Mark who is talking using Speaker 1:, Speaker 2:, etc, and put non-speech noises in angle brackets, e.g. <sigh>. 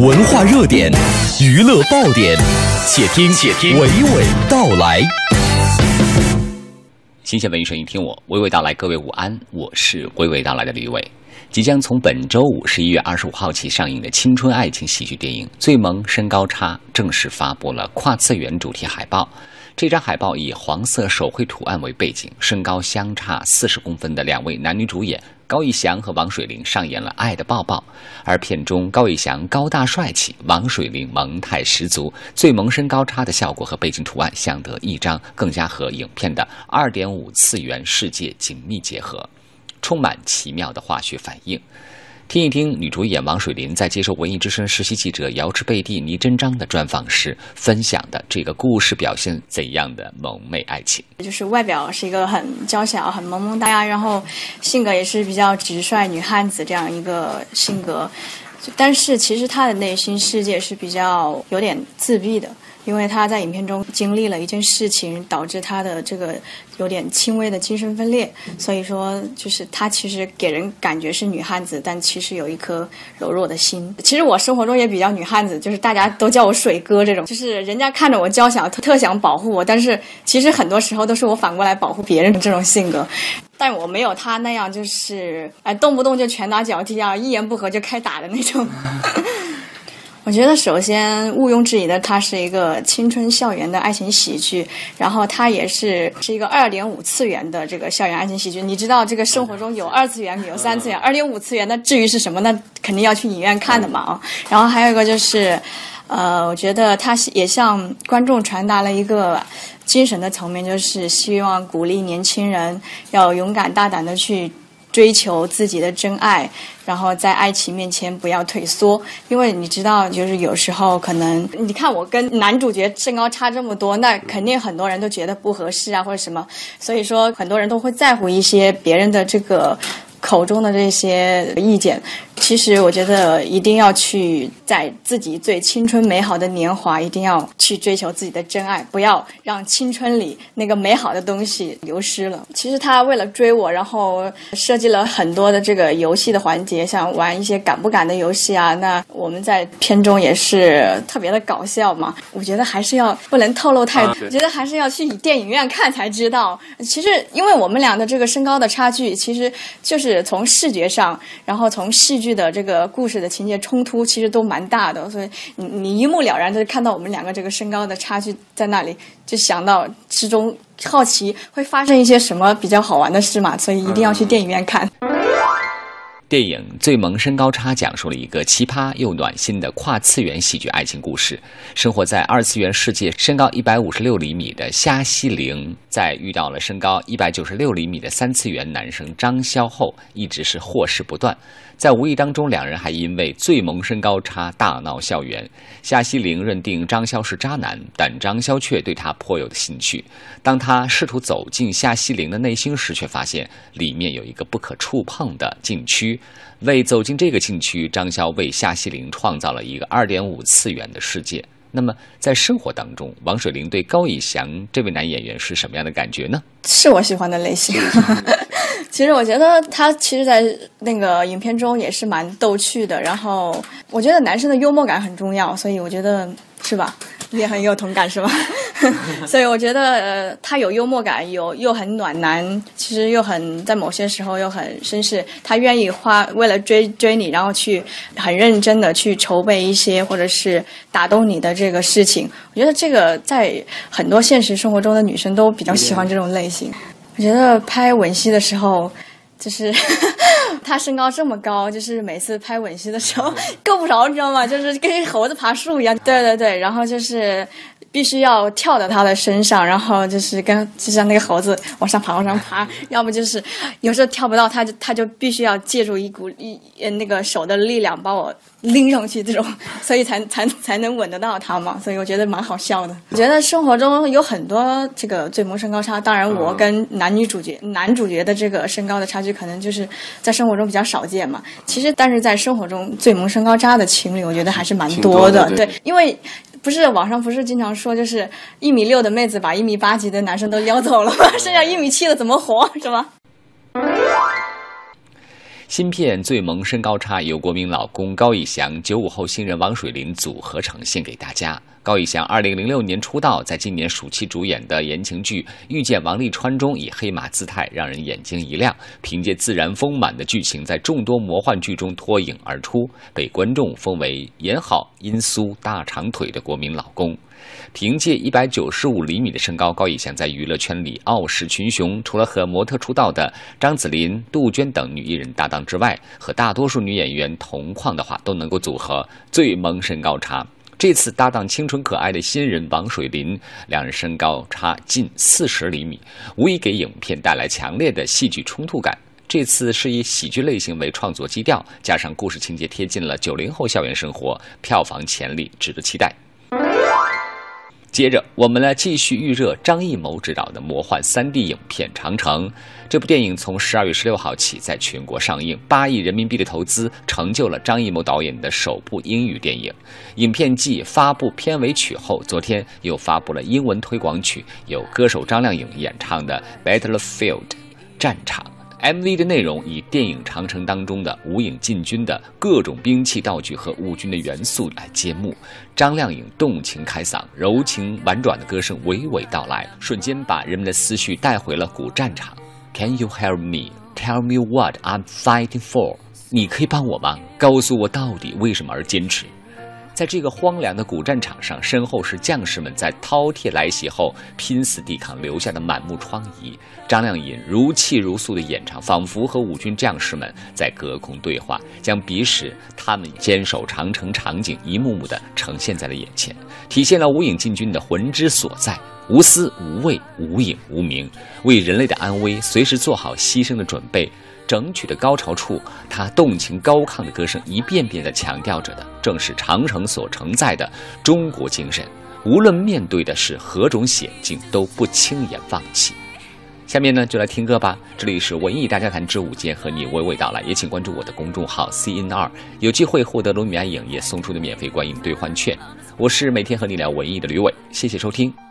Speaker 1: 文化热点、娱乐爆点，且听且听娓娓道来。
Speaker 2: 新鲜文艺声音，听我娓娓道来。各位午安，我是娓娓道来的李伟。即将从本周五十一月二十五号起上映的青春爱情喜剧电影《最萌身高差》正式发布了跨次元主题海报。这张海报以黄色手绘图案为背景，身高相差四十公分的两位男女主演高以翔和王水玲上演了爱的抱抱。而片中高以翔高大帅气，王水玲萌态十足，最萌身高差的效果和背景图案相得益彰，更加和影片的二点五次元世界紧密结合。充满奇妙的化学反应。听一听女主演王水林在接受文艺之声实习记者姚池贝蒂倪真章的专访时分享的这个故事，表现怎样的萌妹爱情？
Speaker 3: 就是外表是一个很娇小、很萌萌哒呀，然后性格也是比较直率女汉子这样一个性格，但是其实她的内心世界是比较有点自闭的。因为他在影片中经历了一件事情，导致他的这个有点轻微的精神分裂，所以说就是他其实给人感觉是女汉子，但其实有一颗柔弱的心。其实我生活中也比较女汉子，就是大家都叫我水哥这种，就是人家看着我娇小，特想保护我，但是其实很多时候都是我反过来保护别人的这种性格，但我没有他那样，就是哎动不动就拳打脚踢啊，一言不合就开打的那种。<laughs> 我觉得首先毋庸置疑的，它是一个青春校园的爱情喜剧，然后它也是是一个二点五次元的这个校园爱情喜剧。你知道，这个生活中有二次元，有三次元，二点五次元，那至于是什么，那肯定要去影院看的嘛啊。然后还有一个就是，呃，我觉得它也向观众传达了一个精神的层面，就是希望鼓励年轻人要勇敢大胆的去。追求自己的真爱，然后在爱情面前不要退缩，因为你知道，就是有时候可能，你看我跟男主角身高差这么多，那肯定很多人都觉得不合适啊，或者什么，所以说很多人都会在乎一些别人的这个。口中的这些意见，其实我觉得一定要去在自己最青春美好的年华，一定要去追求自己的真爱，不要让青春里那个美好的东西流失了。其实他为了追我，然后设计了很多的这个游戏的环节，像玩一些敢不敢的游戏啊。那我们在片中也是特别的搞笑嘛。我觉得还是要不能透露太多，我觉得还是要去电影院看才知道。其实因为我们俩的这个身高的差距，其实就是。是从视觉上，然后从戏剧的这个故事的情节冲突，其实都蛮大的，所以你你一目了然就是看到我们两个这个身高的差距在那里，就想到之中好奇会发生一些什么比较好玩的事嘛，所以一定要去电影院看。
Speaker 2: 电影《最萌身高差》讲述了一个奇葩又暖心的跨次元喜剧爱情故事。生活在二次元世界、身高一百五十六厘米的夏西玲，在遇到了身高一百九十六厘米的三次元男生张潇后，一直是祸事不断。在无意当中，两人还因为最萌身高差大闹校园。夏西玲认定张潇是渣男，但张潇却对他颇有兴趣。当他试图走进夏西玲的内心时，却发现里面有一个不可触碰的禁区。为走进这个禁区，张潇为夏西玲创造了一个二点五次元的世界。那么，在生活当中，王水玲对高以翔这位男演员是什么样的感觉呢？
Speaker 3: 是我喜欢的类型。<laughs> 其实我觉得他其实，在那个影片中也是蛮逗趣的。然后，我觉得男生的幽默感很重要，所以我觉得是吧？也很有同感是吧？<laughs> 所以我觉得呃，他有幽默感，有又很暖男，其实又很在某些时候又很绅士。他愿意花为了追追你，然后去很认真的去筹备一些或者是打动你的这个事情。我觉得这个在很多现实生活中的女生都比较喜欢这种类型。我觉得拍吻戏的时候，就是 <laughs> 他身高这么高，就是每次拍吻戏的时候 <laughs> 够不着，你知道吗？就是跟猴子爬树一样。对对对，然后就是必须要跳到他的身上，然后就是跟就像那个猴子往上爬往上爬，<laughs> 要么就是有时候跳不到，他就他就必须要借助一股一那个手的力量把我。拎上去这种，<laughs> 所以才才才能吻得到他嘛，所以我觉得蛮好笑的。我觉得生活中有很多这个最萌身高差，当然我跟男女主角男主角的这个身高的差距，可能就是在生活中比较少见嘛。其实，但是在生活中最萌身高差的情侣，我觉得还是蛮多的。对，因为不是网上不是经常说，就是一米六的妹子把一米八几的男生都撩走了吗？<laughs> 剩下一米七的怎么活，是吧？
Speaker 2: 新片《最萌身高差》由国民老公高以翔、九五后新人王水林组合呈现给大家。高以翔二零零六年出道，在今年暑期主演的言情剧《遇见王沥川》中，以黑马姿态让人眼睛一亮。凭借自然丰满的剧情，在众多魔幻剧中脱颖而出，被观众封为颜好、音酥、大长腿的国民老公。凭借一百九十五厘米的身高，高以翔在娱乐圈里傲视群雄。除了和模特出道的张子琳、杜鹃等女艺人搭档之外，和大多数女演员同框的话，都能够组合最萌身高差。这次搭档清纯可爱的新人王水林，两人身高差近四十厘米，无疑给影片带来强烈的戏剧冲突感。这次是以喜剧类型为创作基调，加上故事情节贴近了九零后校园生活，票房潜力值得期待。接着，我们来继续预热张艺谋执导的魔幻 3D 影片《长城》。这部电影从十二月十六号起在全国上映，八亿人民币的投资成就了张艺谋导演的首部英语电影。影片继发布片尾曲后，昨天又发布了英文推广曲，由歌手张靓颖演唱的《Battlefield》战场。MV 的内容以电影《长城》当中的无影进军的各种兵器道具和雾军的元素来揭幕。张靓颖动情开嗓，柔情婉转的歌声娓娓道来，瞬间把人们的思绪带回了古战场。Can you help me? Tell me what I'm fighting for? 你可以帮我吗？告诉我到底为什么而坚持？在这个荒凉的古战场上，身后是将士们在饕餮来袭后拼死抵抗留下的满目疮痍。张靓颖如泣如诉的演唱，仿佛和五军将士们在隔空对话，将彼时他们坚守长城场景一幕幕的呈现在了眼前，体现了无影进军的魂之所在：无私无畏、无影无名，为人类的安危随时做好牺牲的准备。整曲的高潮处，他动情高亢的歌声一遍遍地强调着的，正是长城所承载的中国精神。无论面对的是何种险境，都不轻言放弃。下面呢，就来听歌吧。这里是文艺大家谈之午间，和你娓娓道来。也请关注我的公众号 CNR，有机会获得卢米埃影业送出的免费观影兑换券。我是每天和你聊文艺的吕伟，谢谢收听。